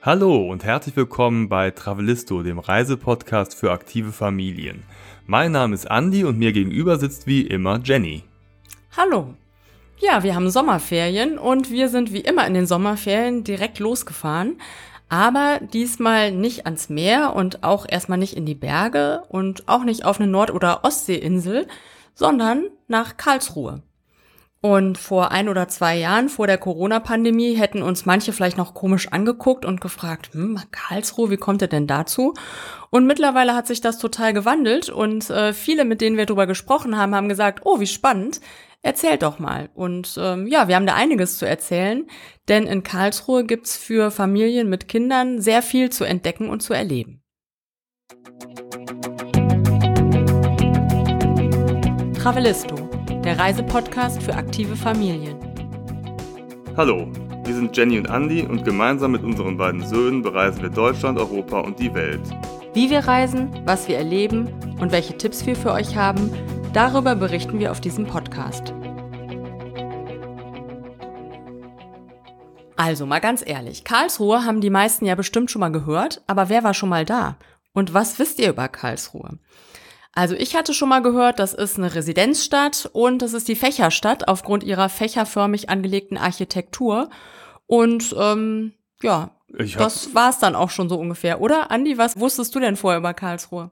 Hallo und herzlich willkommen bei Travelisto, dem Reisepodcast für aktive Familien. Mein Name ist Andy und mir gegenüber sitzt wie immer Jenny. Hallo. Ja, wir haben Sommerferien und wir sind wie immer in den Sommerferien direkt losgefahren. Aber diesmal nicht ans Meer und auch erstmal nicht in die Berge und auch nicht auf eine Nord- oder Ostseeinsel, sondern nach Karlsruhe. Und vor ein oder zwei Jahren, vor der Corona-Pandemie, hätten uns manche vielleicht noch komisch angeguckt und gefragt, hm, Karlsruhe, wie kommt ihr denn dazu? Und mittlerweile hat sich das total gewandelt und äh, viele, mit denen wir darüber gesprochen haben, haben gesagt, oh, wie spannend, erzählt doch mal. Und ähm, ja, wir haben da einiges zu erzählen, denn in Karlsruhe gibt's für Familien mit Kindern sehr viel zu entdecken und zu erleben. Travelisto der Reisepodcast für aktive Familien. Hallo, wir sind Jenny und Andy und gemeinsam mit unseren beiden Söhnen bereisen wir Deutschland, Europa und die Welt. Wie wir reisen, was wir erleben und welche Tipps wir für euch haben, darüber berichten wir auf diesem Podcast. Also mal ganz ehrlich, Karlsruhe haben die meisten ja bestimmt schon mal gehört, aber wer war schon mal da? Und was wisst ihr über Karlsruhe? Also ich hatte schon mal gehört, das ist eine Residenzstadt und das ist die Fächerstadt aufgrund ihrer fächerförmig angelegten Architektur. Und ähm, ja, das war's dann auch schon so ungefähr, oder? Andi, was wusstest du denn vorher über Karlsruhe?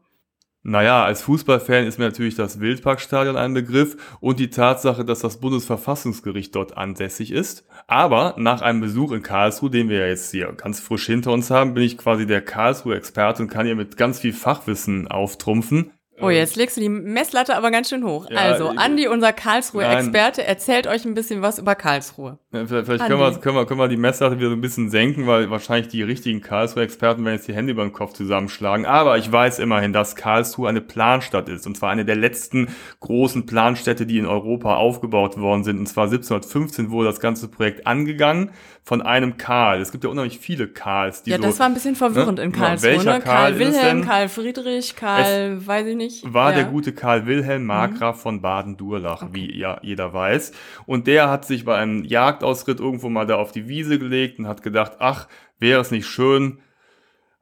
Naja, als Fußballfan ist mir natürlich das Wildparkstadion ein Begriff und die Tatsache, dass das Bundesverfassungsgericht dort ansässig ist. Aber nach einem Besuch in Karlsruhe, den wir ja jetzt hier ganz frisch hinter uns haben, bin ich quasi der Karlsruhe-Experte und kann hier mit ganz viel Fachwissen auftrumpfen. Oh, jetzt legst du die Messlatte aber ganz schön hoch. Ja, also, Andi, unser Karlsruhe-Experte, erzählt euch ein bisschen was über Karlsruhe. Ja, vielleicht, vielleicht können, wir, können, wir, können wir die Messlatte wieder so ein bisschen senken, weil wahrscheinlich die richtigen Karlsruhe-Experten werden jetzt die Hände über den Kopf zusammenschlagen. Aber ich weiß immerhin, dass Karlsruhe eine Planstadt ist. Und zwar eine der letzten großen Planstädte, die in Europa aufgebaut worden sind. Und zwar 1715 wurde das ganze Projekt angegangen von einem Karl. Es gibt ja unheimlich viele Karls. Die ja, so, das war ein bisschen verwirrend ne? in Karlsruhe. Welcher ne? Karl, Karl Wilhelm, Karl Friedrich, Karl, es weiß ich nicht. War ja. der gute Karl Wilhelm Markgraf mhm. von Baden-Durlach, okay. wie ja jeder weiß. Und der hat sich bei einem Jagdausritt irgendwo mal da auf die Wiese gelegt und hat gedacht, ach, wäre es nicht schön,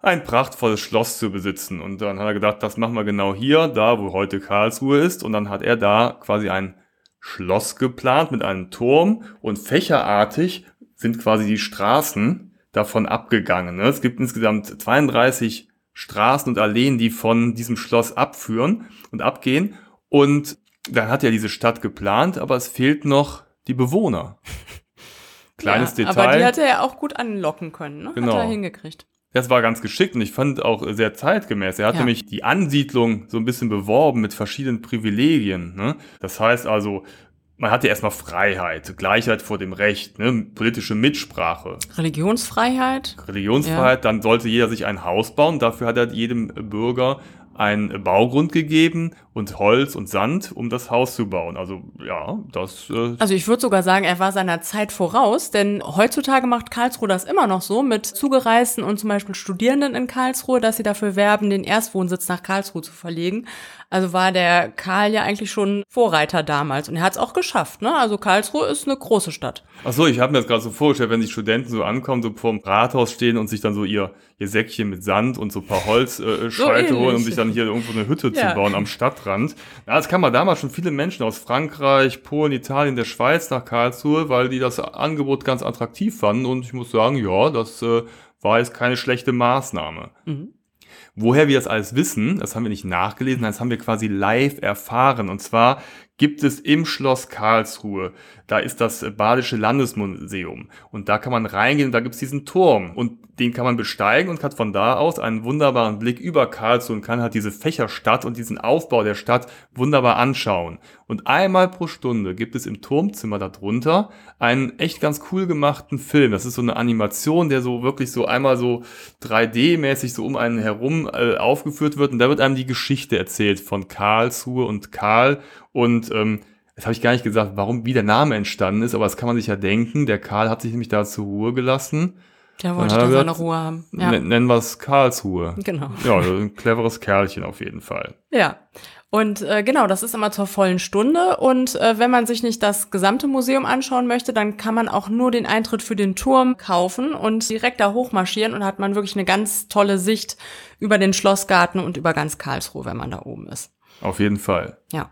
ein prachtvolles Schloss zu besitzen. Und dann hat er gedacht, das machen wir genau hier, da wo heute Karlsruhe ist. Und dann hat er da quasi ein Schloss geplant mit einem Turm und fächerartig sind quasi die Straßen davon abgegangen. Ne? Es gibt insgesamt 32 Straßen und Alleen, die von diesem Schloss abführen und abgehen. Und dann hat ja diese Stadt geplant, aber es fehlt noch die Bewohner. Kleines ja, Detail. Aber die hat er ja auch gut anlocken können, ne? Genau. Hat er hingekriegt. Das war ganz geschickt und ich fand auch sehr zeitgemäß. Er hat ja. nämlich die Ansiedlung so ein bisschen beworben mit verschiedenen Privilegien. Ne? Das heißt also, man hatte erstmal Freiheit, Gleichheit vor dem Recht, ne, politische Mitsprache. Religionsfreiheit. Religionsfreiheit, ja. dann sollte jeder sich ein Haus bauen. Dafür hat er jedem Bürger ein Baugrund gegeben und Holz und Sand, um das Haus zu bauen. Also ja, das. Äh also ich würde sogar sagen, er war seiner Zeit voraus, denn heutzutage macht Karlsruhe das immer noch so mit Zugereisten und zum Beispiel Studierenden in Karlsruhe, dass sie dafür werben, den Erstwohnsitz nach Karlsruhe zu verlegen. Also war der Karl ja eigentlich schon Vorreiter damals und er hat es auch geschafft. Ne? Also Karlsruhe ist eine große Stadt. Ach so, ich habe mir das gerade so vorgestellt, wenn die Studenten so ankommen, so vorm Rathaus stehen und sich dann so ihr, ihr Säckchen mit Sand und so ein paar Holzscheite äh, so holen, um sich dann hier irgendwo eine Hütte ja. zu bauen am Stadtrand. Ja, das kann man damals schon viele Menschen aus Frankreich, Polen, Italien, der Schweiz nach Karlsruhe, weil die das Angebot ganz attraktiv fanden und ich muss sagen, ja, das äh, war jetzt keine schlechte Maßnahme. Mhm. Woher wir das alles wissen, das haben wir nicht nachgelesen, das haben wir quasi live erfahren. Und zwar gibt es im Schloss Karlsruhe, da ist das Badische Landesmuseum. Und da kann man reingehen, da gibt es diesen Turm. Und den kann man besteigen und hat von da aus einen wunderbaren Blick über Karlsruhe und kann halt diese Fächerstadt und diesen Aufbau der Stadt wunderbar anschauen. Und einmal pro Stunde gibt es im Turmzimmer darunter einen echt ganz cool gemachten Film. Das ist so eine Animation, der so wirklich so einmal so 3D-mäßig so um einen herum äh, aufgeführt wird. Und da wird einem die Geschichte erzählt von Karlsruhe und Karl. Und ähm, Jetzt habe ich gar nicht gesagt, warum, wie der Name entstanden ist, aber das kann man sich ja denken. Der Karl hat sich nämlich da zur Ruhe gelassen Der wollte da seine Ruhe haben. Ja. Nennen wir es Karlsruhe. Genau. Ja, ein cleveres Kerlchen auf jeden Fall. Ja. Und äh, genau, das ist immer zur vollen Stunde. Und äh, wenn man sich nicht das gesamte Museum anschauen möchte, dann kann man auch nur den Eintritt für den Turm kaufen und direkt da hochmarschieren und hat man wirklich eine ganz tolle Sicht über den Schlossgarten und über ganz Karlsruhe, wenn man da oben ist. Auf jeden Fall. Ja.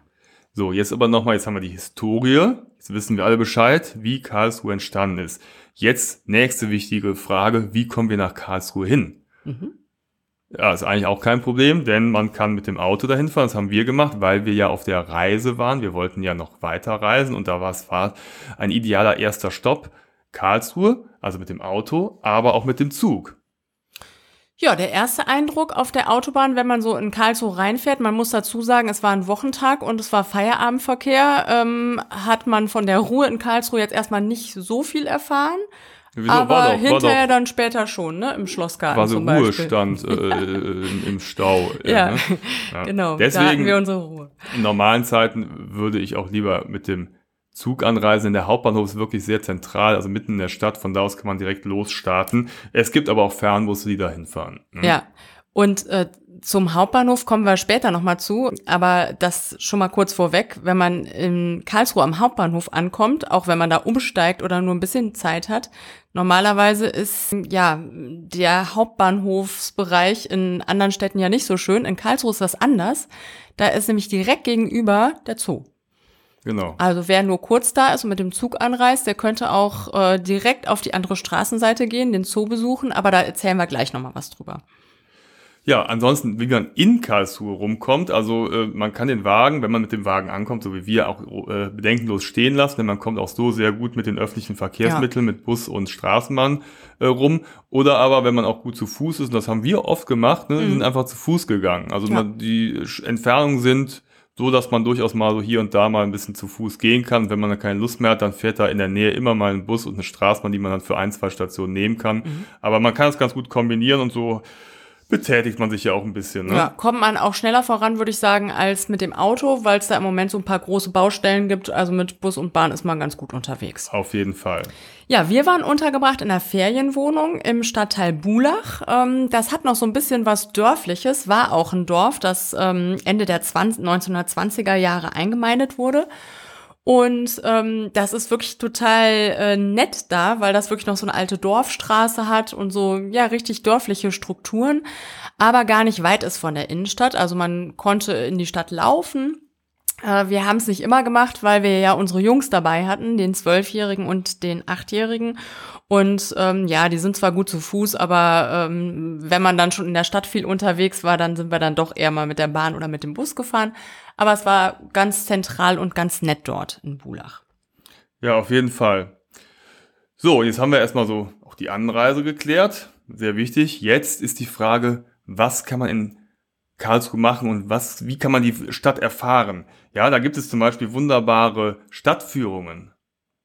So, jetzt aber nochmal, jetzt haben wir die Historie. Jetzt wissen wir alle Bescheid, wie Karlsruhe entstanden ist. Jetzt nächste wichtige Frage, wie kommen wir nach Karlsruhe hin? Mhm. Ja, ist eigentlich auch kein Problem, denn man kann mit dem Auto dahin fahren. Das haben wir gemacht, weil wir ja auf der Reise waren. Wir wollten ja noch weiter reisen und da war es ein idealer erster Stopp. Karlsruhe, also mit dem Auto, aber auch mit dem Zug. Ja, der erste Eindruck auf der Autobahn, wenn man so in Karlsruhe reinfährt, man muss dazu sagen, es war ein Wochentag und es war Feierabendverkehr, ähm, hat man von der Ruhe in Karlsruhe jetzt erstmal nicht so viel erfahren. Wieso? Aber doch, hinterher dann später schon, ne? Im Schlossgarten. War so zum Ruhestand äh, ja. im, im, Stau. Ja, ne? ja. genau. Deswegen, da hatten wir unsere Ruhe. In normalen Zeiten würde ich auch lieber mit dem Zug anreisen. Der Hauptbahnhof ist wirklich sehr zentral, also mitten in der Stadt. Von da aus kann man direkt losstarten. Es gibt aber auch Fernbusse, die da hinfahren. Ne? Ja. Und äh, zum Hauptbahnhof kommen wir später nochmal zu, aber das schon mal kurz vorweg, wenn man in Karlsruhe am Hauptbahnhof ankommt, auch wenn man da umsteigt oder nur ein bisschen Zeit hat, normalerweise ist ja der Hauptbahnhofsbereich in anderen Städten ja nicht so schön. In Karlsruhe ist das anders. Da ist nämlich direkt gegenüber der Zoo. Genau. Also wer nur kurz da ist und mit dem Zug anreist, der könnte auch äh, direkt auf die andere Straßenseite gehen, den Zoo besuchen, aber da erzählen wir gleich nochmal was drüber. Ja, ansonsten, wie man in Karlsruhe rumkommt, also äh, man kann den Wagen, wenn man mit dem Wagen ankommt, so wie wir, auch äh, bedenkenlos stehen lassen, denn man kommt auch so sehr gut mit den öffentlichen Verkehrsmitteln, ja. mit Bus und Straßenbahn äh, rum. Oder aber, wenn man auch gut zu Fuß ist, und das haben wir oft gemacht, ne, mhm. sind einfach zu Fuß gegangen. Also ja. man, die Entfernungen sind so, dass man durchaus mal so hier und da mal ein bisschen zu Fuß gehen kann. Wenn man dann keine Lust mehr hat, dann fährt da in der Nähe immer mal ein Bus und eine Straßenbahn, die man dann für ein, zwei Stationen nehmen kann. Mhm. Aber man kann es ganz gut kombinieren und so betätigt man sich ja auch ein bisschen. Ne? Ja, kommt man auch schneller voran, würde ich sagen, als mit dem Auto, weil es da im Moment so ein paar große Baustellen gibt. Also mit Bus und Bahn ist man ganz gut unterwegs. Auf jeden Fall. Ja, wir waren untergebracht in einer Ferienwohnung im Stadtteil Bulach. Ähm, das hat noch so ein bisschen was Dörfliches, war auch ein Dorf, das ähm, Ende der 20, 1920er Jahre eingemeindet wurde. Und ähm, das ist wirklich total äh, nett da, weil das wirklich noch so eine alte Dorfstraße hat und so, ja, richtig dörfliche Strukturen, aber gar nicht weit ist von der Innenstadt. Also man konnte in die Stadt laufen. Äh, wir haben es nicht immer gemacht, weil wir ja unsere Jungs dabei hatten, den Zwölfjährigen und den Achtjährigen. Und ähm, ja, die sind zwar gut zu Fuß, aber ähm, wenn man dann schon in der Stadt viel unterwegs war, dann sind wir dann doch eher mal mit der Bahn oder mit dem Bus gefahren. Aber es war ganz zentral und ganz nett dort in Bulach. Ja, auf jeden Fall. So, jetzt haben wir erstmal so auch die Anreise geklärt. Sehr wichtig. Jetzt ist die Frage, was kann man in Karlsruhe machen und was, wie kann man die Stadt erfahren? Ja, da gibt es zum Beispiel wunderbare Stadtführungen.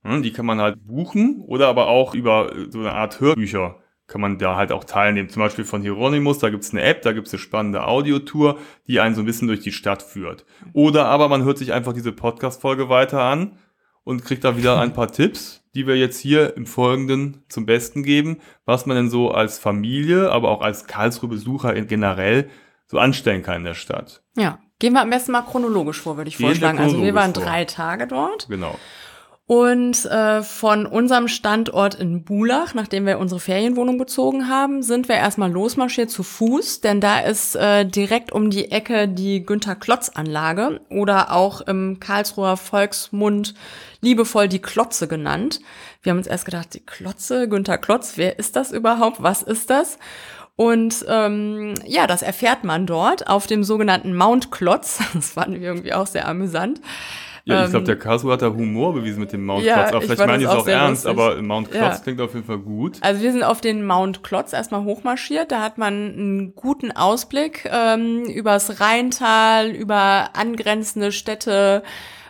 Hm, die kann man halt buchen oder aber auch über so eine Art Hörbücher kann man da halt auch teilnehmen. Zum Beispiel von Hieronymus, da gibt's eine App, da gibt's eine spannende Audiotour, die einen so ein bisschen durch die Stadt führt. Oder aber man hört sich einfach diese Podcast-Folge weiter an und kriegt da wieder ein paar Tipps, die wir jetzt hier im Folgenden zum Besten geben, was man denn so als Familie, aber auch als Karlsruhe-Besucher generell so anstellen kann in der Stadt. Ja, gehen wir am besten mal chronologisch vor, würde ich Gehen vorschlagen. Also wir waren drei Tage dort. Genau. Und äh, von unserem Standort in Bulach, nachdem wir unsere Ferienwohnung bezogen haben, sind wir erstmal losmarschiert zu Fuß, denn da ist äh, direkt um die Ecke die Günther-Klotz-Anlage oder auch im Karlsruher Volksmund liebevoll die Klotze genannt. Wir haben uns erst gedacht, die Klotze, Günther Klotz, wer ist das überhaupt? Was ist das? Und ähm, ja, das erfährt man dort auf dem sogenannten Mount Klotz. Das fanden wir irgendwie auch sehr amüsant. Ja, ich glaube, ähm, der Kasu hat da Humor bewiesen mit dem Mount ja, Klotz. Aber vielleicht meine ich es auch ernst, lustig. aber Mount Klotz ja. klingt auf jeden Fall gut. Also wir sind auf den Mount Klotz erstmal hochmarschiert. Da hat man einen guten Ausblick ähm, übers Rheintal, über angrenzende Städte,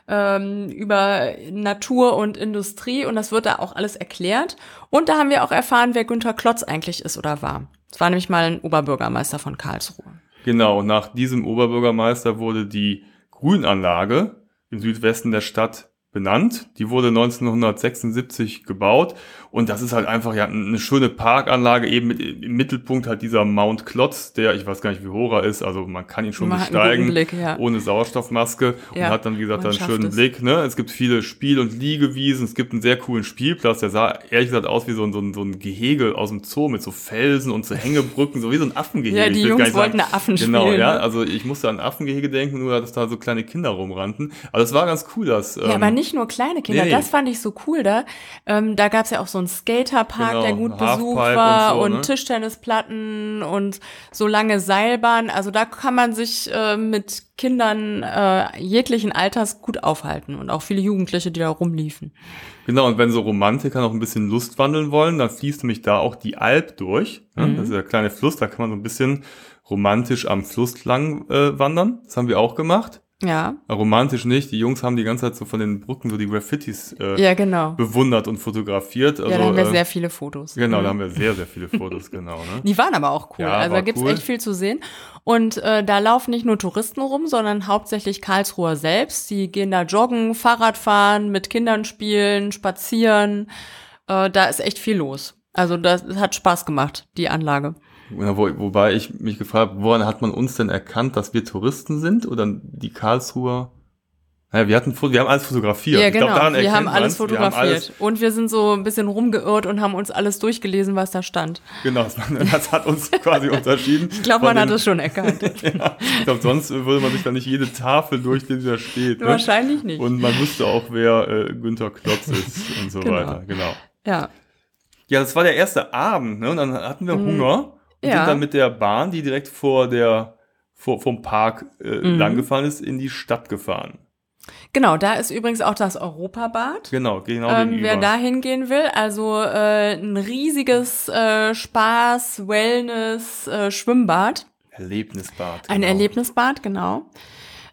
ähm, über Natur und Industrie und das wird da auch alles erklärt. Und da haben wir auch erfahren, wer Günther Klotz eigentlich ist oder war. Es war nämlich mal ein Oberbürgermeister von Karlsruhe. Genau, nach diesem Oberbürgermeister wurde die Grünanlage im Südwesten der Stadt benannt. Die wurde 1976 gebaut und das ist halt einfach ja eine schöne Parkanlage, eben mit, im Mittelpunkt halt dieser Mount Klotz, der, ich weiß gar nicht, wie hoch er ist, also man kann ihn schon man besteigen, Blick, ja. ohne Sauerstoffmaske ja, und hat dann, wie gesagt, einen schönen es. Blick. Ne? Es gibt viele Spiel- und Liegewiesen, es gibt einen sehr coolen Spielplatz, der sah ehrlich gesagt aus wie so ein, so ein, so ein Gehege aus dem Zoo mit so Felsen und so Hängebrücken, so wie so ein Affengehege. Ja, die Jungs wollten eine Affen Genau, spielen, ja, ne? also ich musste an Affengehege denken, nur dass da so kleine Kinder rumrannten. Aber das war ganz cool, dass... Ja, ähm, aber nicht nur kleine Kinder, nee, das fand ich so cool da. Ähm, da gab's ja auch so einen Skaterpark, genau, der gut besucht war und, so, und ne? Tischtennisplatten und so lange Seilbahnen. Also da kann man sich äh, mit Kindern äh, jeglichen Alters gut aufhalten und auch viele Jugendliche, die da rumliefen. Genau, und wenn so Romantiker noch ein bisschen Lust wandeln wollen, dann fließt nämlich da auch die Alp durch. Ne? Mhm. Das ist der kleine Fluss, da kann man so ein bisschen romantisch am Fluss lang äh, wandern. Das haben wir auch gemacht. Ja. Romantisch nicht. Die Jungs haben die ganze Zeit so von den Brücken so die Graffitis äh, ja, genau. bewundert und fotografiert. Also, ja, da haben wir äh, sehr viele Fotos. Genau, da mhm. haben wir sehr, sehr viele Fotos, genau. Ne? Die waren aber auch cool. Ja, also da gibt's cool. echt viel zu sehen. Und äh, da laufen nicht nur Touristen rum, sondern hauptsächlich Karlsruher selbst. Die gehen da joggen, Fahrrad fahren, mit Kindern spielen, spazieren. Äh, da ist echt viel los. Also das hat Spaß gemacht, die Anlage. Wo, wobei ich mich gefragt habe, woran hat man uns denn erkannt, dass wir Touristen sind oder die Karlsruher? Naja, wir hatten, wir haben alles fotografiert. Ja, genau. Glaub, wir haben alles fotografiert. Wir haben alles und wir sind so ein bisschen rumgeirrt und haben uns alles durchgelesen, was da stand. Genau, das hat uns quasi unterschieden. Ich glaube, man den, hat es schon erkannt. ja, ich glaube, sonst würde man sich da nicht jede Tafel durchlesen, die da steht. Ne? Wahrscheinlich nicht. Und man wusste auch, wer äh, Günther Klotz ist und so genau. weiter. Genau. Ja. Ja, das war der erste Abend, ne? Und dann hatten wir mhm. Hunger und ja. sind dann mit der Bahn, die direkt vor der vor, vom Park äh, mhm. langgefahren ist, in die Stadt gefahren. Genau, da ist übrigens auch das Europabad. Genau, genau. Ähm, wer da hingehen will, also äh, ein riesiges äh, Spaß, Wellness, äh, Schwimmbad. Erlebnisbad. Genau. Ein Erlebnisbad, genau.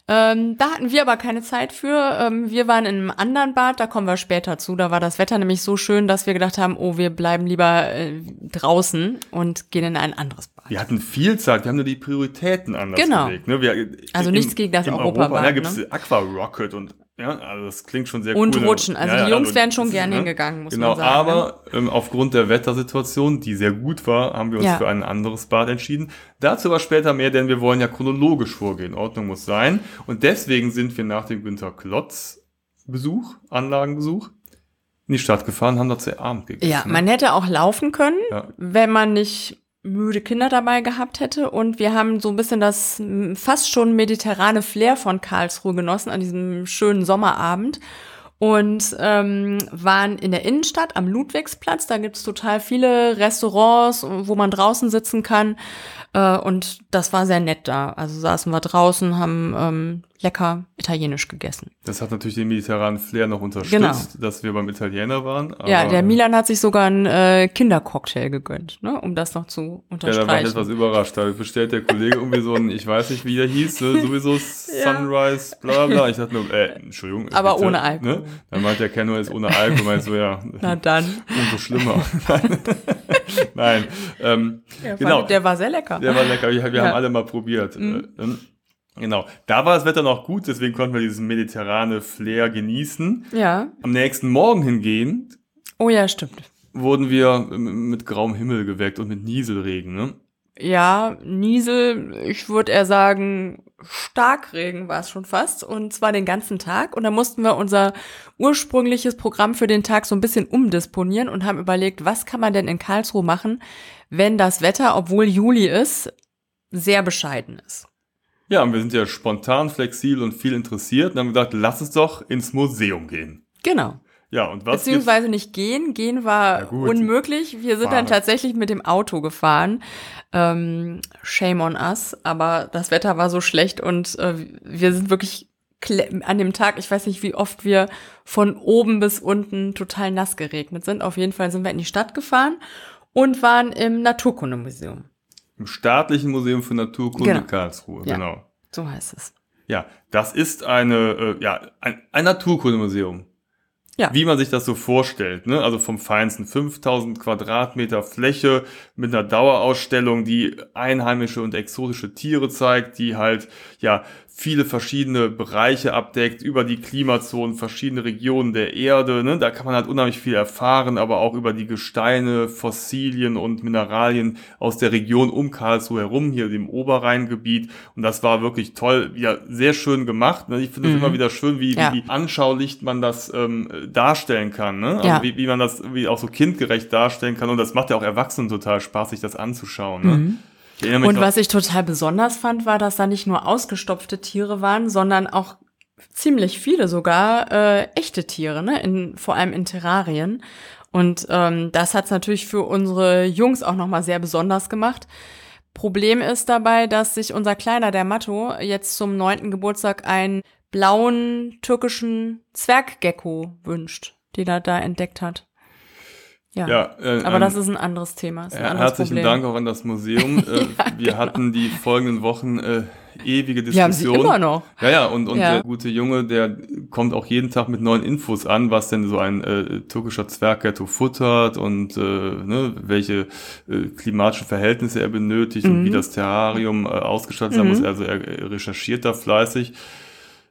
Ähm, da hatten wir aber keine Zeit für. Ähm, wir waren in einem anderen Bad, da kommen wir später zu. Da war das Wetter nämlich so schön, dass wir gedacht haben, oh, wir bleiben lieber äh, draußen und gehen in ein anderes. Wir hatten viel Zeit, wir haben nur die Prioritäten anders genau. gelegt. Ne? Wir, also im, nichts gegen das Europabad. Europa, da gibt es ne? Aqua Rocket und ja, also das klingt schon sehr und cool. Und rutschen. Also ja, die Jungs also, wären schon gerne ne? hingegangen, muss genau, man sagen. aber ne? ähm, aufgrund der Wettersituation, die sehr gut war, haben wir uns ja. für ein anderes Bad entschieden. Dazu aber später mehr, denn wir wollen ja chronologisch vorgehen. Ordnung muss sein. Und deswegen sind wir nach dem Günter Klotz Besuch, Anlagenbesuch, in die Stadt gefahren, haben dort sehr Abend gegessen. Ja, man hätte auch laufen können, ja. wenn man nicht müde Kinder dabei gehabt hätte. Und wir haben so ein bisschen das fast schon mediterrane Flair von Karlsruhe genossen an diesem schönen Sommerabend. Und ähm, waren in der Innenstadt am Ludwigsplatz. Da gibt's total viele Restaurants, wo man draußen sitzen kann. Äh, und das war sehr nett da. Also saßen wir draußen, haben ähm, lecker italienisch gegessen. Das hat natürlich den mediterranen Flair noch unterstützt, genau. dass wir beim Italiener waren. ja, der Milan hat sich sogar einen äh, Kindercocktail gegönnt, ne, um das noch zu unterstreichen. Ja, da war ich etwas überrascht. Da bestellt der Kollege irgendwie so ein, ich weiß nicht, wie der hieß, ne, sowieso Sunrise, bla bla. Ich dachte nur, äh, Entschuldigung. Aber bitte, ohne Alkohol. Ne? Dann meint der Kenno ist ohne Alkohol. Meint so, ja. Na dann. Umso schlimmer. Nein. Ähm, ja, genau. Der war sehr lecker. Der war lecker. Wir, wir ja. haben alle mal probiert. Mhm. Äh, ähm, Genau. Da war das Wetter noch gut, deswegen konnten wir dieses mediterrane Flair genießen. Ja. Am nächsten Morgen hingehen. Oh ja, stimmt. Wurden wir mit grauem Himmel geweckt und mit Nieselregen, ne? Ja, Niesel, ich würde eher sagen, Starkregen war es schon fast und zwar den ganzen Tag und da mussten wir unser ursprüngliches Programm für den Tag so ein bisschen umdisponieren und haben überlegt, was kann man denn in Karlsruhe machen, wenn das Wetter, obwohl Juli ist, sehr bescheiden ist. Ja, und wir sind ja spontan, flexibel und viel interessiert und haben gesagt, lass es doch ins Museum gehen. Genau. Ja, und was Beziehungsweise nicht gehen. Gehen war unmöglich. Wir sind Fahren. dann tatsächlich mit dem Auto gefahren. Ähm, shame on us. Aber das Wetter war so schlecht und äh, wir sind wirklich an dem Tag, ich weiß nicht, wie oft wir von oben bis unten total nass geregnet sind. Auf jeden Fall sind wir in die Stadt gefahren und waren im Naturkundemuseum. Im Staatlichen Museum für Naturkunde genau. Karlsruhe, ja, genau. So heißt es. Ja, das ist eine, äh, ja, ein, ein Naturkundemuseum. ja. wie man sich das so vorstellt. Ne? Also vom Feinsten 5000 Quadratmeter Fläche mit einer Dauerausstellung, die einheimische und exotische Tiere zeigt, die halt ja viele verschiedene Bereiche abdeckt, über die Klimazonen, verschiedene Regionen der Erde. Ne? Da kann man halt unheimlich viel erfahren, aber auch über die Gesteine, Fossilien und Mineralien aus der Region um Karlsruhe herum, hier dem Oberrheingebiet. Und das war wirklich toll, ja, sehr schön gemacht. Ne? Ich finde es mhm. immer wieder schön, wie, ja. wie anschaulich man das ähm, darstellen kann. Ne? Also ja. wie, wie man das wie auch so kindgerecht darstellen kann. Und das macht ja auch Erwachsenen total Spaß, sich das anzuschauen. Ne? Mhm. Und was ich total besonders fand, war, dass da nicht nur ausgestopfte Tiere waren, sondern auch ziemlich viele sogar äh, echte Tiere, ne? In, vor allem in Terrarien. Und ähm, das hat's natürlich für unsere Jungs auch nochmal sehr besonders gemacht. Problem ist dabei, dass sich unser Kleiner, der Matto, jetzt zum neunten Geburtstag einen blauen türkischen Zwerggecko wünscht, den er da entdeckt hat. Ja, ja äh, aber das ist ein anderes Thema. Ein anderes herzlichen Problem. Dank auch an das Museum. Äh, ja, wir genau. hatten die folgenden Wochen äh, ewige Diskussionen. Wir haben sie immer noch. Ja, ja, und, und ja. der gute Junge, der kommt auch jeden Tag mit neuen Infos an, was denn so ein äh, türkischer Zwergghetto futtert und äh, ne, welche äh, klimatischen Verhältnisse er benötigt mhm. und wie das Terrarium äh, ausgestattet sein mhm. muss. Also er recherchiert da fleißig.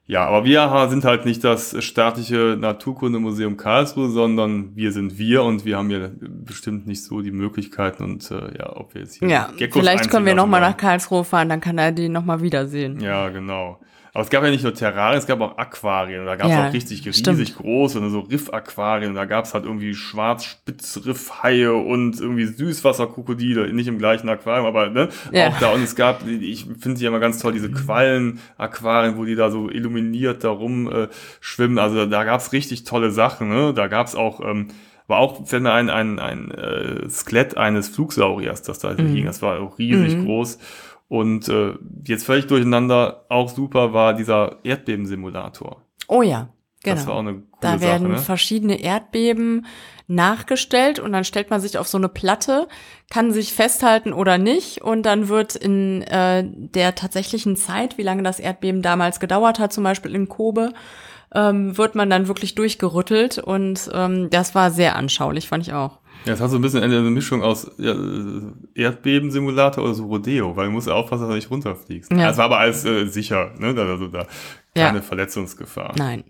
Ja, aber wir sind halt nicht das staatliche Naturkundemuseum Karlsruhe, sondern wir sind wir und wir haben ja bestimmt nicht so die Möglichkeiten und äh, ja, ob wir jetzt hier Ja, Geckos vielleicht können wir nochmal nach Karlsruhe fahren, dann kann er die nochmal wiedersehen. Ja, genau. Aber es gab ja nicht nur Terrarien, es gab auch Aquarien. Da gab es ja, auch richtig riesig stimmt. große, so Riffaquarien. Da gab es halt irgendwie Schwarzspitzriffhaie und irgendwie Süßwasserkrokodile. Nicht im gleichen Aquarium, aber ne, ja. auch da. Und es gab, ich finde sie immer ganz toll, diese Quallen-Aquarien, wo die da so illuminiert da rum äh, schwimmen. Also da gab es richtig tolle Sachen. Ne? Da gab es auch... Ähm, war auch fällt mir ein, ein, ein äh, Skelett eines Flugsauriers, das da mhm. hing. Das war auch riesig mhm. groß. Und äh, jetzt völlig durcheinander, auch super war dieser Erdbebensimulator. Oh ja, genau. Das war auch eine coole Da werden Sache, ne? verschiedene Erdbeben nachgestellt und dann stellt man sich auf so eine Platte, kann sich festhalten oder nicht und dann wird in äh, der tatsächlichen Zeit, wie lange das Erdbeben damals gedauert hat, zum Beispiel in Kobe, ähm, wird man dann wirklich durchgerüttelt und ähm, das war sehr anschaulich, fand ich auch. Ja, es hat so ein bisschen eine Mischung aus ja, Erdbebensimulator oder so Rodeo, weil du musst ja aufpassen, dass du nicht runterfliegst. Ja. Es war aber alles äh, sicher, ne? Also da keine ja. Verletzungsgefahr. Nein.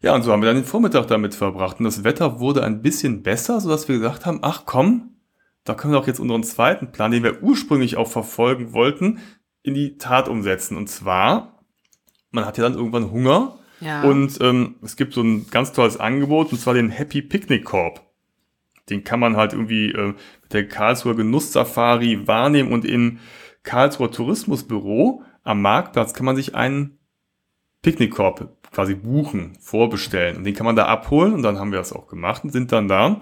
Ja, und so haben wir dann den Vormittag damit verbracht. Und das Wetter wurde ein bisschen besser, sodass wir gesagt haben, ach komm, da können wir doch jetzt unseren zweiten Plan, den wir ursprünglich auch verfolgen wollten, in die Tat umsetzen. Und zwar, man hat ja dann irgendwann Hunger. Ja. Und ähm, es gibt so ein ganz tolles Angebot, und zwar den Happy Picnic Korb. Den kann man halt irgendwie äh, mit der Karlsruher Genusssafari wahrnehmen und im Karlsruher Tourismusbüro am Marktplatz kann man sich einen Picknickkorb quasi buchen, vorbestellen. Und den kann man da abholen und dann haben wir das auch gemacht und sind dann da.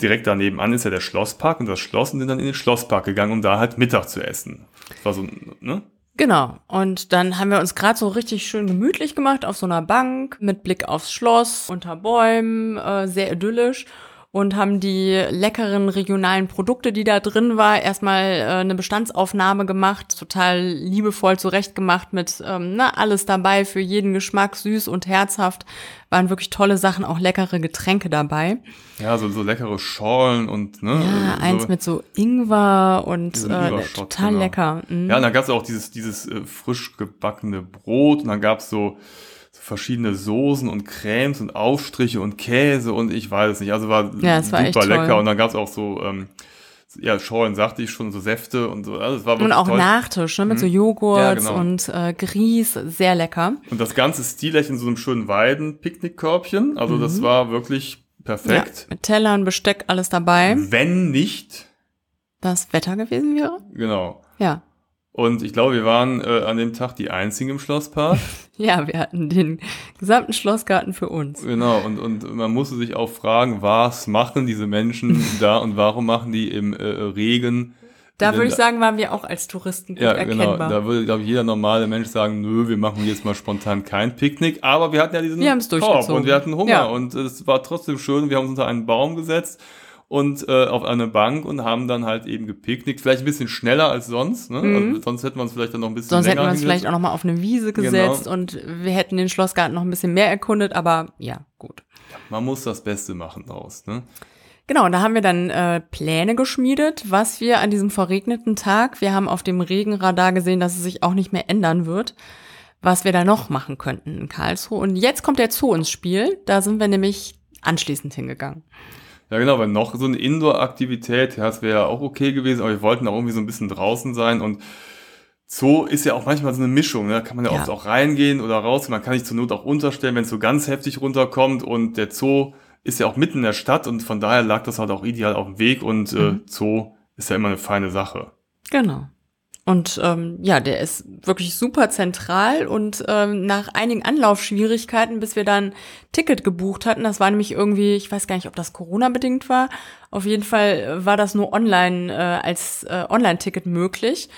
Direkt daneben an ist ja der Schlosspark und das Schloss und sind dann in den Schlosspark gegangen, um da halt Mittag zu essen. Das war so, ne? Genau. Und dann haben wir uns gerade so richtig schön gemütlich gemacht auf so einer Bank mit Blick aufs Schloss, unter Bäumen, äh, sehr idyllisch und haben die leckeren regionalen Produkte, die da drin war, erstmal äh, eine Bestandsaufnahme gemacht, total liebevoll zurechtgemacht mit ähm, na, alles dabei für jeden Geschmack, süß und herzhaft. Waren wirklich tolle Sachen, auch leckere Getränke dabei. Ja, so, so leckere Schorlen und ne. Ja, so, eins mit so Ingwer und äh, total genau. lecker. Mhm. Ja, und dann gab's auch dieses, dieses äh, frisch gebackene Brot und dann gab's so verschiedene Soßen und Cremes und Aufstriche und Käse und ich weiß es nicht. Also war, ja, super war lecker. Und dann gab es auch so, ähm, ja, Schorlen sagte ich schon, so Säfte und so. Also war und auch toll. Nachtisch, ne, mit mhm. so Joghurt ja, genau. und äh, Grieß, sehr lecker. Und das ganze stilecht in so einem schönen Weiden-Picknickkörbchen. Also mhm. das war wirklich perfekt. Ja, mit Tellern, Besteck, alles dabei. Wenn nicht das Wetter gewesen wäre. Genau. Ja. Und ich glaube, wir waren äh, an dem Tag die einzigen im Schlosspark. ja, wir hatten den gesamten Schlossgarten für uns. Genau, und, und man musste sich auch fragen, was machen diese Menschen da und warum machen die im äh, Regen da würde ich sagen, waren wir auch als Touristen gut ja, genau. erkennbar. Da würde, glaube ich, jeder normale Mensch sagen, nö, wir machen jetzt mal spontan kein Picknick. Aber wir hatten ja diesen wir Korb und wir hatten Hunger ja. und es war trotzdem schön. Wir haben uns unter einen Baum gesetzt und äh, auf eine Bank und haben dann halt eben gepicknickt. Vielleicht ein bisschen schneller als sonst. Ne? Mhm. Also, sonst hätten wir uns vielleicht dann noch ein bisschen Sonst hätten wir uns vielleicht auch noch mal auf eine Wiese genau. gesetzt genau. und wir hätten den Schlossgarten noch ein bisschen mehr erkundet, aber ja, gut. Man muss das Beste machen daraus. Ne? Genau, und da haben wir dann äh, Pläne geschmiedet, was wir an diesem verregneten Tag, wir haben auf dem Regenradar gesehen, dass es sich auch nicht mehr ändern wird, was wir da noch machen könnten in Karlsruhe. Und jetzt kommt der Zoo ins Spiel, da sind wir nämlich anschließend hingegangen. Ja, genau, weil noch so eine Indoor-Aktivität, ja, das wäre ja auch okay gewesen, aber wir wollten auch irgendwie so ein bisschen draußen sein und Zoo ist ja auch manchmal so eine Mischung, ne? da kann man ja, ja. oft auch reingehen oder raus, man kann sich zur Not auch unterstellen, wenn es so ganz heftig runterkommt und der Zoo ist ja auch mitten in der Stadt und von daher lag das halt auch ideal auf dem Weg und äh, mhm. Zoo ist ja immer eine feine Sache. Genau. Und ähm, ja, der ist wirklich super zentral und ähm, nach einigen Anlaufschwierigkeiten, bis wir dann Ticket gebucht hatten, das war nämlich irgendwie, ich weiß gar nicht, ob das Corona-bedingt war, auf jeden Fall war das nur online äh, als äh, Online-Ticket möglich.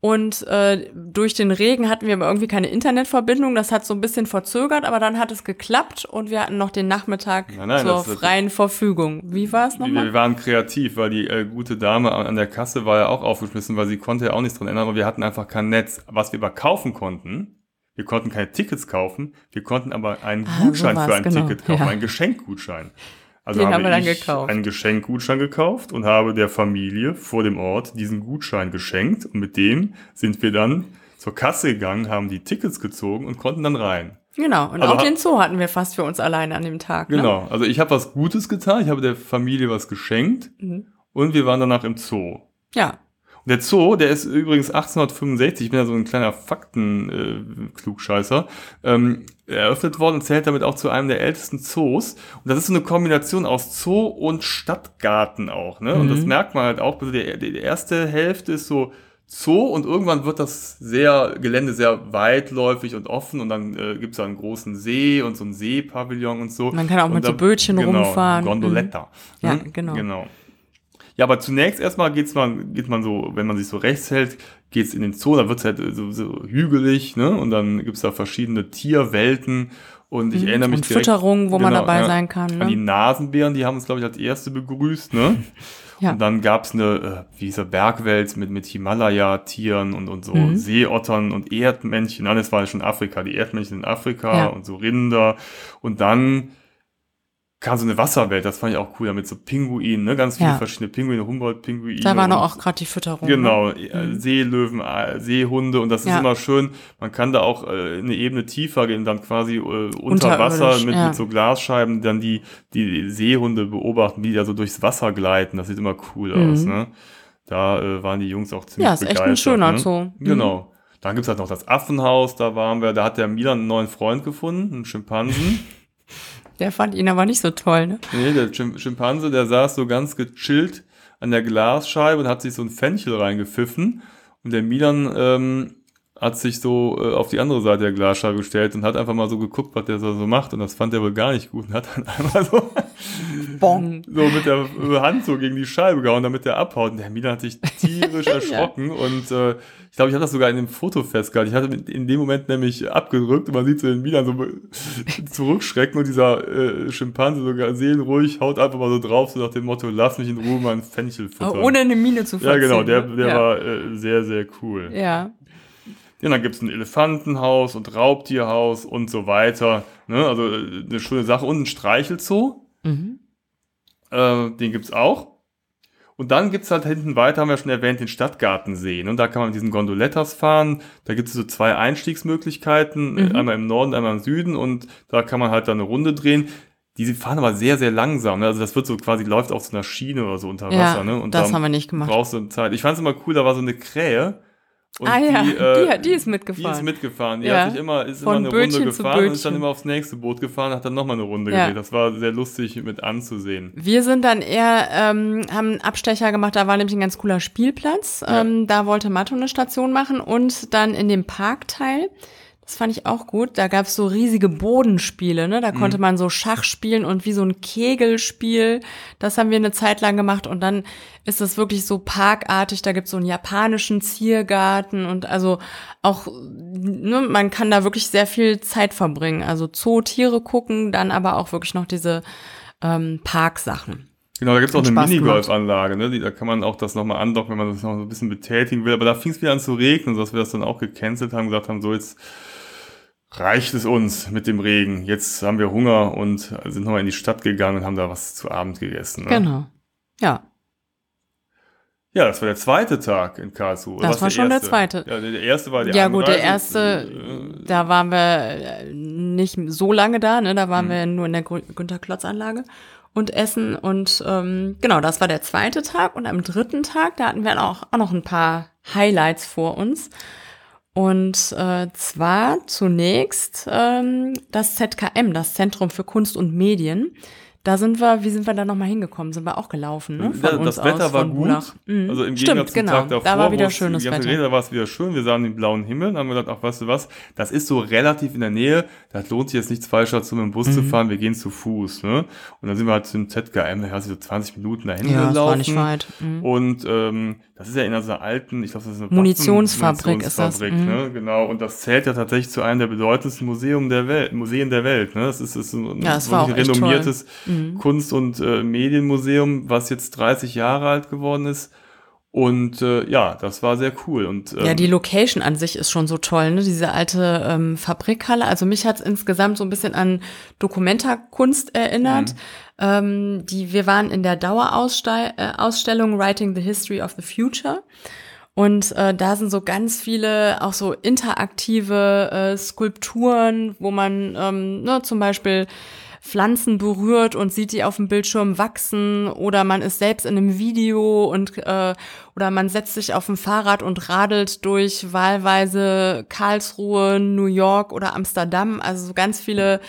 Und äh, durch den Regen hatten wir aber irgendwie keine Internetverbindung. Das hat so ein bisschen verzögert, aber dann hat es geklappt und wir hatten noch den Nachmittag nein, nein, zur freien Verfügung. Wie war es nochmal? Wir waren kreativ, weil die äh, gute Dame an der Kasse war ja auch aufgeschmissen, weil sie konnte ja auch nichts dran ändern, aber wir hatten einfach kein Netz. Was wir aber kaufen konnten, wir konnten keine Tickets kaufen, wir konnten aber einen ah, Gutschein für ein genau. Ticket kaufen, ja. einen Geschenkgutschein. Also Den habe haben wir dann ich gekauft. einen Geschenkgutschein gekauft und habe der Familie vor dem Ort diesen Gutschein geschenkt. Und mit dem sind wir dann zur Kasse gegangen, haben die Tickets gezogen und konnten dann rein. Genau, und also auch den Zoo hatten wir fast für uns alleine an dem Tag. Ne? Genau, ne? also ich habe was Gutes getan, ich habe der Familie was geschenkt mhm. und wir waren danach im Zoo. Ja. Der Zoo, der ist übrigens 1865, ich bin ja so ein kleiner Fakten-Klugscheißer, äh, ähm, eröffnet worden und zählt damit auch zu einem der ältesten Zoos. Und das ist so eine Kombination aus Zoo und Stadtgarten auch. Ne? Mhm. Und das mhm. merkt man halt auch. Also die, die erste Hälfte ist so Zoo und irgendwann wird das sehr Gelände sehr weitläufig und offen und dann äh, gibt es da einen großen See und so ein Seepavillon und so. Man kann auch und mit da, so Bötchen genau, rumfahren. Gondoletta. Mhm. Ja, hm? genau. genau. Ja, aber zunächst erstmal geht's man, geht man so, wenn man sich so rechts hält, geht's in den Zoo, da wird's halt so, so hügelig, ne? Und dann gibt's da verschiedene Tierwelten. Und ich mhm, erinnere mich und direkt, Fütterung, wo genau, man dabei ja, sein kann. Ne? An die Nasenbären, die haben uns, glaube ich, als erste begrüßt, ne? Ja. Und dann gab's eine, äh, wie hieß er, Bergwelt mit, mit Himalaya-Tieren und, und so mhm. Seeottern und Erdmännchen. Nein, das war ja schon Afrika, die Erdmännchen in Afrika ja. und so Rinder. Und dann kam so eine Wasserwelt, das fand ich auch cool, damit so Pinguinen, ne, ganz viele ja. verschiedene Pinguine, Humboldt-Pinguine. Da war noch auch gerade die Fütterung. Genau, ne? Seelöwen, äh, Seehunde und das ja. ist immer schön. Man kann da auch äh, eine Ebene tiefer gehen, dann quasi äh, unter Wasser mit, ja. mit so Glasscheiben dann die, die Seehunde beobachten, wie die da so durchs Wasser gleiten. Das sieht immer cool mhm. aus, ne. Da äh, waren die Jungs auch ziemlich begeistert. Ja, ist echt ein schöner ne? Zoo. Mhm. Genau. Dann gibt's halt noch das Affenhaus, da waren wir, da hat der Milan einen neuen Freund gefunden, einen Schimpansen. Der fand ihn aber nicht so toll, ne? Nee, der Schimpanse, der saß so ganz gechillt an der Glasscheibe und hat sich so ein Fenchel reingepfiffen. Und der Milan ähm, hat sich so äh, auf die andere Seite der Glasscheibe gestellt und hat einfach mal so geguckt, was der so, so macht. Und das fand er wohl gar nicht gut und hat dann einmal so, Bong. so mit der Hand so gegen die Scheibe gehauen, damit der abhaut. Und der Milan hat sich tierisch erschrocken ja. und äh, ich glaube, ich habe das sogar in dem Foto festgehalten. Ich hatte in dem Moment nämlich abgedrückt und man sieht so den Milan so zurückschrecken und dieser äh, Schimpanse sogar seelenruhig haut einfach mal so drauf, so nach dem Motto, lass mich in Ruhe mein Fenchel futtern. ohne eine Mine zu verziehen. Ja, genau, der, der ja. war äh, sehr, sehr cool. Ja. Ja, dann gibt's ein Elefantenhaus und Raubtierhaus und so weiter. Ne? Also äh, eine schöne Sache. Und ein Streichelzoo. Mhm. Äh, den gibt's auch. Und dann gibt's halt hinten weiter, haben wir schon erwähnt, den Stadtgartensee. Und da kann man mit diesen Gondolettas fahren. Da gibt es so zwei Einstiegsmöglichkeiten, mhm. einmal im Norden, einmal im Süden. Und da kann man halt dann eine Runde drehen. Die fahren aber sehr, sehr langsam. Ne? Also das wird so quasi, läuft auf so einer Schiene oder so unter Wasser. Ja, ne? Und das haben wir nicht gemacht. Brauchst du Zeit. Ich fand es immer cool, da war so eine Krähe. Und ah ja, die, äh, die, die, ist mitgefahren. Die ist mitgefahren. Die ja. hat sich immer, ist Von immer eine Bötchen Runde gefahren und ist dann immer aufs nächste Boot gefahren, hat dann nochmal eine Runde ja. gedreht. Das war sehr lustig mit anzusehen. Wir sind dann eher, ähm, haben einen Abstecher gemacht, da war nämlich ein ganz cooler Spielplatz. Ja. Ähm, da wollte Matto eine Station machen und dann in dem Parkteil das fand ich auch gut. Da gab's so riesige Bodenspiele, ne? Da mhm. konnte man so Schach spielen und wie so ein Kegelspiel. Das haben wir eine Zeit lang gemacht und dann ist es wirklich so parkartig. Da gibt's so einen japanischen Ziergarten und also auch, ne, man kann da wirklich sehr viel Zeit verbringen. Also Zootiere gucken, dann aber auch wirklich noch diese ähm, Parksachen. Genau, da gibt es auch eine Minigolf-Anlage, ne? da kann man auch das nochmal andocken, wenn man das noch so ein bisschen betätigen will. Aber da fing es wieder an zu regnen, sodass wir das dann auch gecancelt haben, gesagt haben, so jetzt reicht es uns mit dem Regen. Jetzt haben wir Hunger und sind nochmal in die Stadt gegangen und haben da was zu Abend gegessen. Ne? Genau. Ja. Ja, das war der zweite Tag in Karlsruhe. Das war schon der, der zweite. Ja, der erste war der Ja gut, der erste, äh, da waren wir nicht so lange da, ne? Da waren hm. wir nur in der Günter Klotz Anlage und essen. Und ähm, genau, das war der zweite Tag. Und am dritten Tag, da hatten wir auch, auch noch ein paar Highlights vor uns. Und äh, zwar zunächst ähm, das ZKM, das Zentrum für Kunst und Medien. Da sind wir, wie sind wir da nochmal hingekommen? Sind wir auch gelaufen, ne? Von das Wetter aus, war gut. Mhm. Also im Stimmt, Gegensatz zum genau. Tag davor, da war wieder schönes Wetter. Da war es wieder schön. Wir sahen den blauen Himmel und haben gedacht, ach, weißt du was, das ist so relativ in der Nähe. Das lohnt sich jetzt nichts falscher, zum im Bus mhm. zu fahren. Wir gehen zu Fuß, ne? Und dann sind wir halt zum ZKM, da so 20 Minuten dahin ja, gelaufen. Das war nicht weit. Mhm. Und ähm, das ist ja in so einer alten, ich glaube, das ist eine Munitionsfabrik, Munitionsfabrik ist das. Ne? Mhm. Genau. Und das zählt ja tatsächlich zu einem der bedeutendsten Museum der Welt, Museen der Welt. Ne? Das ist, ist ein, ja, das ein renommiertes mhm. Kunst- und äh, Medienmuseum, was jetzt 30 Jahre alt geworden ist. Und äh, ja, das war sehr cool. Und, ähm, ja, die Location an sich ist schon so toll, ne? Diese alte ähm, Fabrikhalle. Also mich hat's insgesamt so ein bisschen an Dokumentarkunst erinnert. Mhm. Ähm, die, wir waren in der Dauerausstellung äh, Writing the History of the Future. Und äh, da sind so ganz viele auch so interaktive äh, Skulpturen, wo man ähm, ne, zum Beispiel Pflanzen berührt und sieht die auf dem Bildschirm wachsen oder man ist selbst in einem Video und äh, oder man setzt sich auf ein Fahrrad und radelt durch wahlweise Karlsruhe, New York oder Amsterdam. Also so ganz viele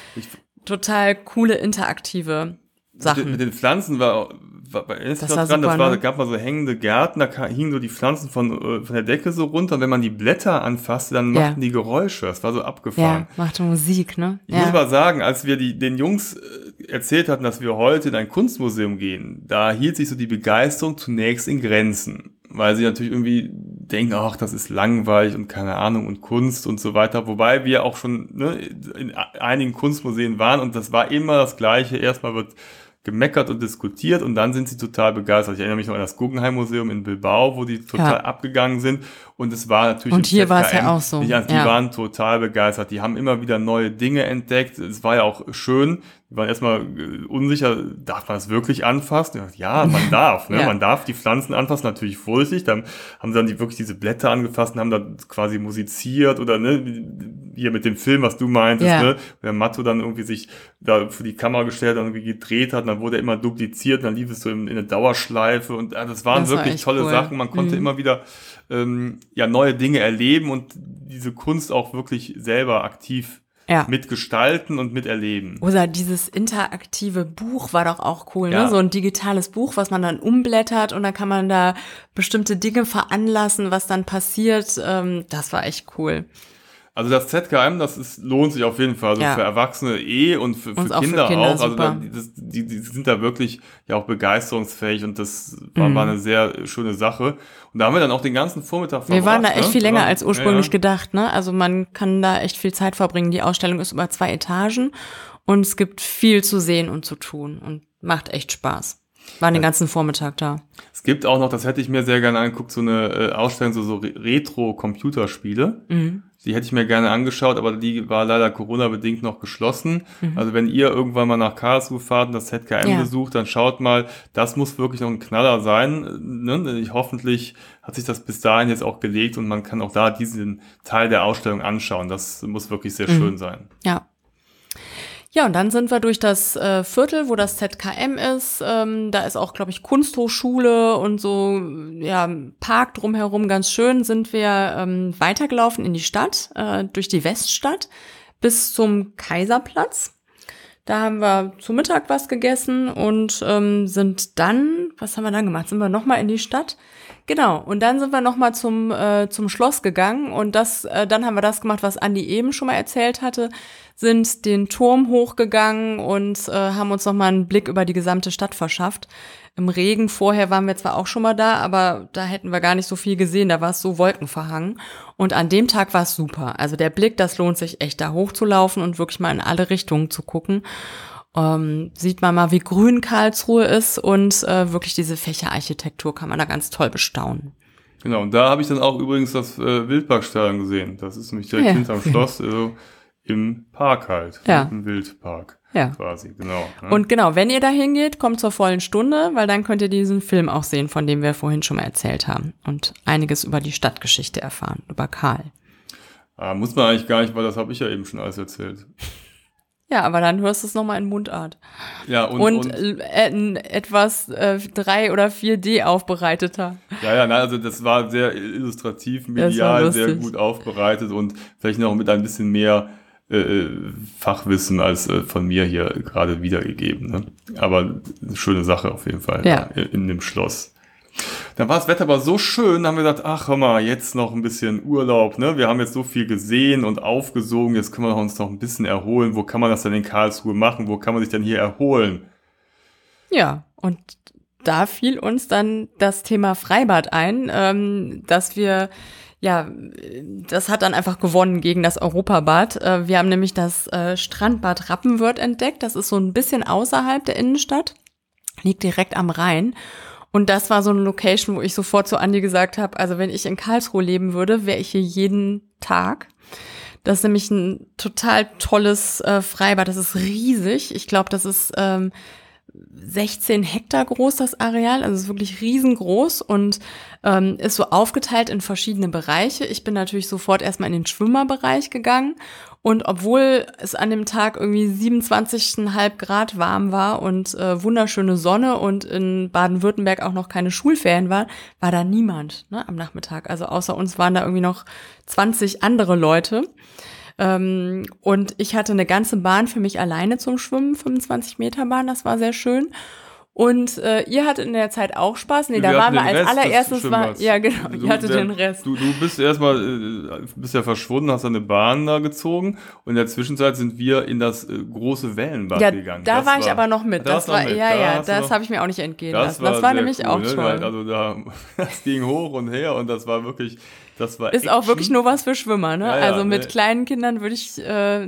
total coole interaktive Sachen. Mit, mit den Pflanzen war war, ist das war dran, super, das war, ne? gab mal so hängende Gärten, da hingen so die Pflanzen von, äh, von der Decke so runter und wenn man die Blätter anfasste, dann ja. machten die Geräusche. Das war so abgefahren. Ja, machte Musik, ne? Ich ja. muss mal sagen, als wir die, den Jungs äh, erzählt hatten, dass wir heute in ein Kunstmuseum gehen, da hielt sich so die Begeisterung zunächst in Grenzen. Weil sie natürlich irgendwie denken, ach, das ist langweilig und keine Ahnung und Kunst und so weiter. Wobei wir auch schon ne, in einigen Kunstmuseen waren und das war immer das Gleiche. Erstmal wird gemeckert und diskutiert und dann sind sie total begeistert. Ich erinnere mich noch an das Guggenheim Museum in Bilbao, wo die total ja. abgegangen sind und es war natürlich und hier war es ja auch so. Die, die ja. waren total begeistert. Die haben immer wieder neue Dinge entdeckt. Es war ja auch schön. Die waren erstmal äh, unsicher, darf man das wirklich anfassen? Ja, man darf. Ne? ja. Man darf die Pflanzen anfassen, natürlich vorsichtig. Dann haben sie dann die, wirklich diese Blätter angefasst und haben da quasi musiziert oder ne, hier mit dem Film, was du meintest, ja. ne? der Matto dann irgendwie sich da für die Kamera gestellt und irgendwie gedreht hat, dann wurde er immer dupliziert, dann lief es so in, in eine Dauerschleife und das waren das wirklich war tolle cool. Sachen. Man konnte mhm. immer wieder ähm, ja neue Dinge erleben und diese Kunst auch wirklich selber aktiv ja. mitgestalten und miterleben. Oder dieses interaktive Buch war doch auch cool, ne? ja. ne? So ein digitales Buch, was man dann umblättert und dann kann man da bestimmte Dinge veranlassen, was dann passiert. Ähm, das war echt cool. Also das ZKM, das ist, lohnt sich auf jeden Fall. Also ja. für Erwachsene eh und für, für auch Kinder, für Kinder, auch. Also da, das, die, die sind da wirklich ja auch begeisterungsfähig und das war, mhm. war eine sehr schöne Sache. Und da haben wir dann auch den ganzen Vormittag verbracht. Wir waren da echt ne? viel länger als ursprünglich ja, ja. gedacht. Ne? Also man kann da echt viel Zeit verbringen. Die Ausstellung ist über zwei Etagen und es gibt viel zu sehen und zu tun und macht echt Spaß. War den ganzen Vormittag da. Es gibt auch noch, das hätte ich mir sehr gerne angeguckt, so eine äh, Ausstellung, so, so Retro-Computerspiele. Mhm. Die hätte ich mir gerne angeschaut, aber die war leider Corona-bedingt noch geschlossen. Mhm. Also wenn ihr irgendwann mal nach Karlsruhe fahrt und das ZKM ja. besucht, dann schaut mal, das muss wirklich noch ein Knaller sein. Ne? Ich, hoffentlich hat sich das bis dahin jetzt auch gelegt und man kann auch da diesen Teil der Ausstellung anschauen. Das muss wirklich sehr mhm. schön sein. Ja, ja, und dann sind wir durch das äh, Viertel, wo das ZKM ist. Ähm, da ist auch, glaube ich, Kunsthochschule und so, ja, Park drumherum ganz schön. Sind wir ähm, weitergelaufen in die Stadt, äh, durch die Weststadt bis zum Kaiserplatz. Da haben wir zu Mittag was gegessen und ähm, sind dann, was haben wir dann gemacht? Sind wir nochmal in die Stadt? Genau, und dann sind wir nochmal zum, äh, zum Schloss gegangen und das, äh, dann haben wir das gemacht, was Andi eben schon mal erzählt hatte, sind den Turm hochgegangen und äh, haben uns nochmal einen Blick über die gesamte Stadt verschafft. Im Regen vorher waren wir zwar auch schon mal da, aber da hätten wir gar nicht so viel gesehen, da war es so wolkenverhangen. Und an dem Tag war es super. Also der Blick, das lohnt sich echt da hochzulaufen und wirklich mal in alle Richtungen zu gucken. Ähm, sieht man mal, wie grün Karlsruhe ist und äh, wirklich diese Fächerarchitektur kann man da ganz toll bestaunen. Genau, und da habe ich dann auch übrigens das äh, Wildparkstadion gesehen. Das ist nämlich direkt ja. hinterm Schloss, also im Park halt, ja. im Wildpark. Ja. Quasi, genau. Ne? Und genau, wenn ihr da hingeht, kommt zur vollen Stunde, weil dann könnt ihr diesen Film auch sehen, von dem wir vorhin schon mal erzählt haben und einiges über die Stadtgeschichte erfahren, über Karl. Ah, muss man eigentlich gar nicht, weil das habe ich ja eben schon alles erzählt. Ja, aber dann hörst du es nochmal in Mundart. Ja, und, und, und äh, etwas äh, 3 oder 4D aufbereiteter. Ja, ja, nein, also das war sehr illustrativ, medial, sehr gut aufbereitet und vielleicht noch mit ein bisschen mehr äh, äh, Fachwissen als äh, von mir hier gerade wiedergegeben. Ne? Aber eine schöne Sache auf jeden Fall ja. in, in dem Schloss. Dann war das Wetter aber so schön, haben wir gedacht, ach hör mal, jetzt noch ein bisschen Urlaub, ne? Wir haben jetzt so viel gesehen und aufgesogen, jetzt können wir uns noch ein bisschen erholen. Wo kann man das denn in Karlsruhe machen? Wo kann man sich denn hier erholen? Ja, und da fiel uns dann das Thema Freibad ein, ähm, dass wir ja, das hat dann einfach gewonnen gegen das Europabad. Äh, wir haben nämlich das äh, Strandbad Rappenwörth entdeckt. Das ist so ein bisschen außerhalb der Innenstadt, liegt direkt am Rhein. Und das war so eine Location, wo ich sofort zu Andi gesagt habe, also wenn ich in Karlsruhe leben würde, wäre ich hier jeden Tag. Das ist nämlich ein total tolles äh, Freibad. Das ist riesig. Ich glaube, das ist ähm, 16 Hektar groß, das Areal. Also es ist wirklich riesengroß und ähm, ist so aufgeteilt in verschiedene Bereiche. Ich bin natürlich sofort erstmal in den Schwimmerbereich gegangen und obwohl es an dem Tag irgendwie 27,5 Grad warm war und äh, wunderschöne Sonne und in Baden-Württemberg auch noch keine Schulferien waren, war da niemand ne, am Nachmittag. Also außer uns waren da irgendwie noch 20 andere Leute. Ähm, und ich hatte eine ganze Bahn für mich alleine zum Schwimmen, 25 Meter Bahn, das war sehr schön. Und äh, ihr hattet in der Zeit auch Spaß? Nee, wir da waren wir als Rest allererstes war, ja genau, du, ihr hattet der, den Rest. Du, du bist erstmal, äh, bist ja verschwunden, hast eine Bahn da gezogen und in der Zwischenzeit sind wir in das äh, große Wellenbad ja, gegangen. Da das war ich aber noch mit. Das war, mit. ja, ja, das habe ich mir auch nicht entgehen das lassen. War das war nämlich cool, auch ne? toll. Also da, das ging hoch und her und das war wirklich, das war Ist Action. auch wirklich nur was für Schwimmer, ne? Ja, ja, also mit ne. kleinen Kindern würde ich äh,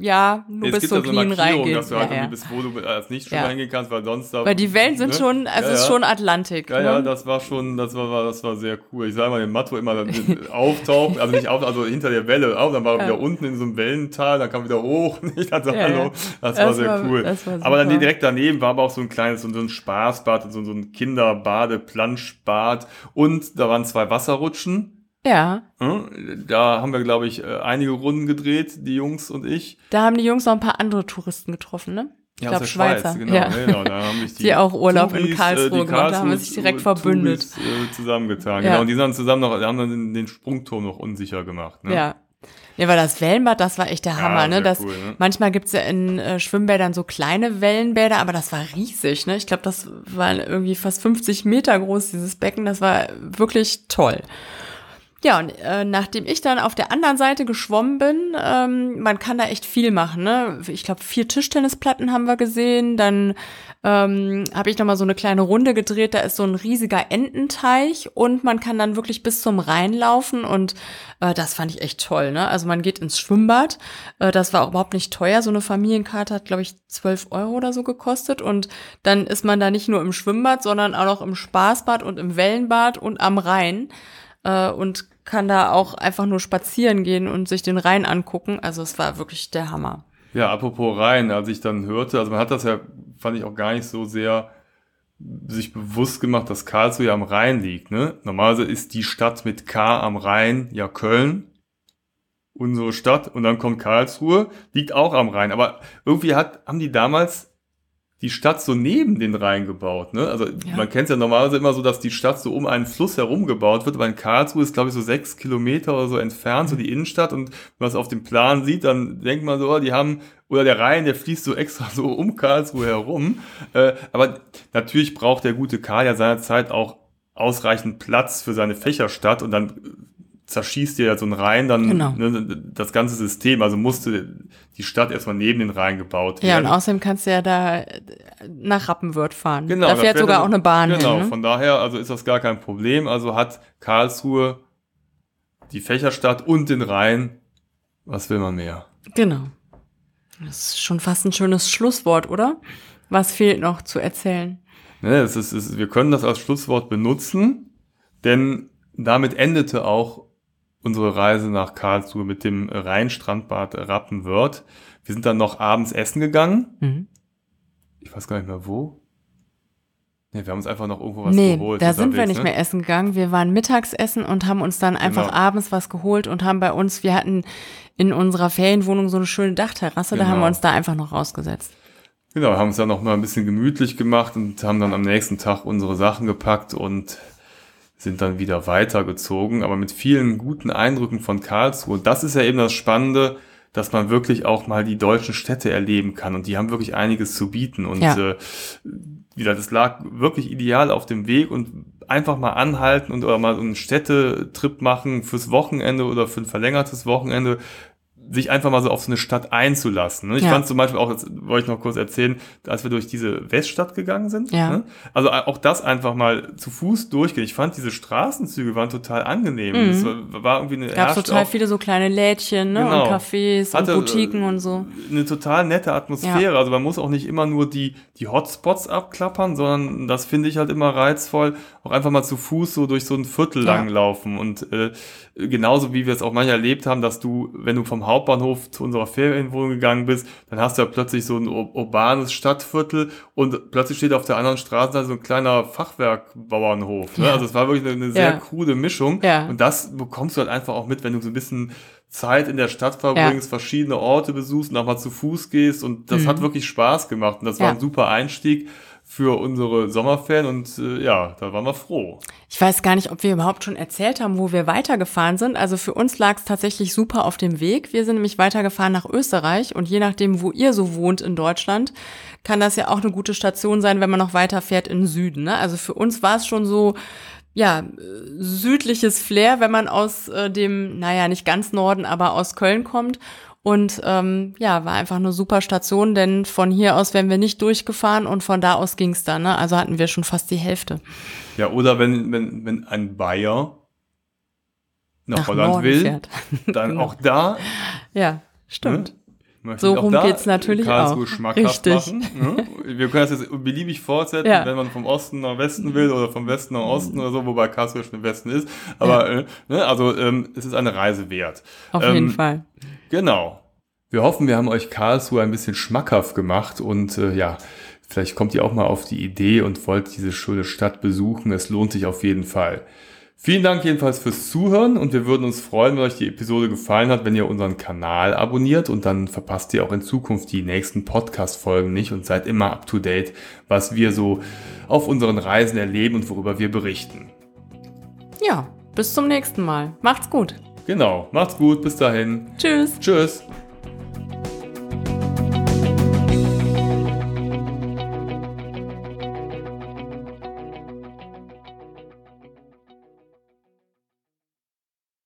ja nur es bis zum Knien reingehen. Dass du halt ja, bis wo du als Nicht-Schwimmer ja. hingehen kannst, weil sonst da. Weil die Wellen sind ne? schon, also es ist schon Atlantik. Ja, ne? ja, das war schon, das war, das war sehr cool. Ich sage mal, den Matto immer auftaucht, also nicht auf, also hinter der Welle auf, dann war er wieder unten in so einem Wellental, dann kam wieder hoch. Ich dachte, hallo, das, das, war sehr war, cool. War aber dann direkt daneben war aber auch so ein kleines, so ein Spaßbad, so, so ein Kinderbade, Planschbad und da waren zwei Wasserrutschen. Ja. Da haben wir, glaube ich, äh, einige Runden gedreht, die Jungs und ich. Da haben die Jungs noch ein paar andere Touristen getroffen, ne? Ich ja, glaube Schweizer. Schweiz, genau, ja. genau. Da haben sich die, die auch Urlaub Touris, in Karlsruhe äh, gemacht, da haben wir sich direkt verbündet. Touris, äh, zusammengetan, ja. genau. Und die sind zusammen noch, haben dann den, den Sprungturm noch unsicher gemacht. Ne? Ja. Ja, weil das Wellenbad, das war echt der Hammer, ne? Das, cool, ne? Manchmal gibt's ja in äh, Schwimmbädern so kleine Wellenbäder, aber das war riesig, ne? Ich glaube, das war irgendwie fast 50 Meter groß, dieses Becken. Das war wirklich toll. Ja, und äh, nachdem ich dann auf der anderen Seite geschwommen bin, ähm, man kann da echt viel machen. Ne? Ich glaube, vier Tischtennisplatten haben wir gesehen. Dann ähm, habe ich noch mal so eine kleine Runde gedreht. Da ist so ein riesiger Ententeich und man kann dann wirklich bis zum Rhein laufen. Und äh, das fand ich echt toll. Ne? Also man geht ins Schwimmbad. Äh, das war auch überhaupt nicht teuer. So eine Familienkarte hat, glaube ich, 12 Euro oder so gekostet. Und dann ist man da nicht nur im Schwimmbad, sondern auch noch im Spaßbad und im Wellenbad und am Rhein äh, und kann da auch einfach nur spazieren gehen und sich den Rhein angucken. Also es war wirklich der Hammer. Ja, apropos Rhein, als ich dann hörte, also man hat das ja, fand ich auch gar nicht so sehr sich bewusst gemacht, dass Karlsruhe ja am Rhein liegt. Ne? Normalerweise ist die Stadt mit K am Rhein ja Köln, unsere Stadt, und dann kommt Karlsruhe, liegt auch am Rhein. Aber irgendwie hat, haben die damals die Stadt so neben den Rhein gebaut. Ne? Also ja. man kennt es ja normalerweise immer so, dass die Stadt so um einen Fluss herum gebaut wird, aber in Karlsruhe ist, glaube ich, so sechs Kilometer oder so entfernt, mhm. so die Innenstadt. Und wenn man es auf dem Plan sieht, dann denkt man so, oh, die haben, oder der Rhein, der fließt so extra so um Karlsruhe herum. Äh, aber natürlich braucht der gute Karl ja seinerzeit auch ausreichend Platz für seine Fächerstadt und dann zerschießt dir ja so ein Rhein dann genau. ne, das ganze System. Also musste die Stadt erstmal neben den Rhein gebaut werden. Ja, und außerdem kannst du ja da nach Rappenwörth fahren. Genau, da fährt sogar dann, auch eine Bahn Genau, hin, ne? von daher also ist das gar kein Problem. Also hat Karlsruhe die Fächerstadt und den Rhein. Was will man mehr? Genau. Das ist schon fast ein schönes Schlusswort, oder? Was fehlt noch zu erzählen? Ne, es ist, es, wir können das als Schlusswort benutzen, denn damit endete auch unsere Reise nach Karlsruhe mit dem Rheinstrandbad Rappenwörth. Wir sind dann noch abends essen gegangen. Mhm. Ich weiß gar nicht mehr wo. Nee, wir haben uns einfach noch irgendwo was nee, geholt. Da sind wir nicht ne? mehr essen gegangen. Wir waren Mittagsessen und haben uns dann einfach genau. abends was geholt und haben bei uns, wir hatten in unserer Ferienwohnung so eine schöne Dachterrasse, genau. da haben wir genau. uns da einfach noch rausgesetzt. Genau, haben uns dann noch mal ein bisschen gemütlich gemacht und haben dann am nächsten Tag unsere Sachen gepackt und sind dann wieder weitergezogen, aber mit vielen guten Eindrücken von Karlsruhe. Und das ist ja eben das Spannende, dass man wirklich auch mal die deutschen Städte erleben kann und die haben wirklich einiges zu bieten und ja. äh, wieder, das lag wirklich ideal auf dem Weg und einfach mal anhalten und oder mal so einen Städtetrip machen fürs Wochenende oder für ein verlängertes Wochenende sich einfach mal so auf so eine Stadt einzulassen. Ne? Ich ja. fand zum Beispiel auch, das wollte ich noch kurz erzählen, als wir durch diese Weststadt gegangen sind. Ja. Ne? Also auch das einfach mal zu Fuß durchgehen. Ich fand diese Straßenzüge waren total angenehm. Mhm. Es war, war irgendwie eine Gab total viele so kleine Lädchen ne? Genau. und Cafés Hatte, und Boutiquen und so. Eine total nette Atmosphäre. Ja. Also man muss auch nicht immer nur die, die Hotspots abklappern, sondern das finde ich halt immer reizvoll, auch einfach mal zu Fuß so durch so ein Viertel lang laufen. Und äh, genauso wie wir es auch manchmal erlebt haben, dass du, wenn du vom Hauptbahnhof zu unserer Ferienwohnung gegangen bist, dann hast du ja plötzlich so ein urbanes Stadtviertel und plötzlich steht auf der anderen Straßenseite so ein kleiner Fachwerkbauernhof. Ne? Ja. Also es war wirklich eine, eine sehr ja. krude Mischung. Ja. Und das bekommst du halt einfach auch mit, wenn du so ein bisschen Zeit in der Stadt verbringst, verschiedene Orte besuchst und auch mal zu Fuß gehst. Und das mhm. hat wirklich Spaß gemacht. Und das war ein super Einstieg für unsere Sommerferien und äh, ja, da waren wir froh. Ich weiß gar nicht, ob wir überhaupt schon erzählt haben, wo wir weitergefahren sind. Also für uns lag es tatsächlich super auf dem Weg. Wir sind nämlich weitergefahren nach Österreich und je nachdem, wo ihr so wohnt in Deutschland, kann das ja auch eine gute Station sein, wenn man noch weiterfährt in Süden. Ne? Also für uns war es schon so, ja, südliches Flair, wenn man aus äh, dem, naja, nicht ganz Norden, aber aus Köln kommt. Und ähm, ja, war einfach eine super Station, denn von hier aus wären wir nicht durchgefahren und von da aus ging's dann. Ne? Also hatten wir schon fast die Hälfte. Ja, oder wenn, wenn, wenn ein Bayer nach, nach Holland Norden will, fährt. dann genau. auch da. Ja, stimmt. Ne? So rum geht's natürlich Karlsruhe auch. schmackhaft Richtig. machen. Ne? Wir können das jetzt beliebig fortsetzen, ja. wenn man vom Osten nach Westen will oder vom Westen nach Osten oder so, wobei Karlsruhe schon im Westen ist. Aber ja. äh, ne? also ähm, es ist eine Reise wert. Auf ähm, jeden Fall. Genau. Wir hoffen, wir haben euch Karlsruhe ein bisschen schmackhaft gemacht und äh, ja, vielleicht kommt ihr auch mal auf die Idee und wollt diese schöne Stadt besuchen. Es lohnt sich auf jeden Fall. Vielen Dank jedenfalls fürs Zuhören und wir würden uns freuen, wenn euch die Episode gefallen hat, wenn ihr unseren Kanal abonniert und dann verpasst ihr auch in Zukunft die nächsten Podcast-Folgen nicht und seid immer up to date, was wir so auf unseren Reisen erleben und worüber wir berichten. Ja, bis zum nächsten Mal. Macht's gut. Genau, macht's gut, bis dahin. Tschüss. Tschüss.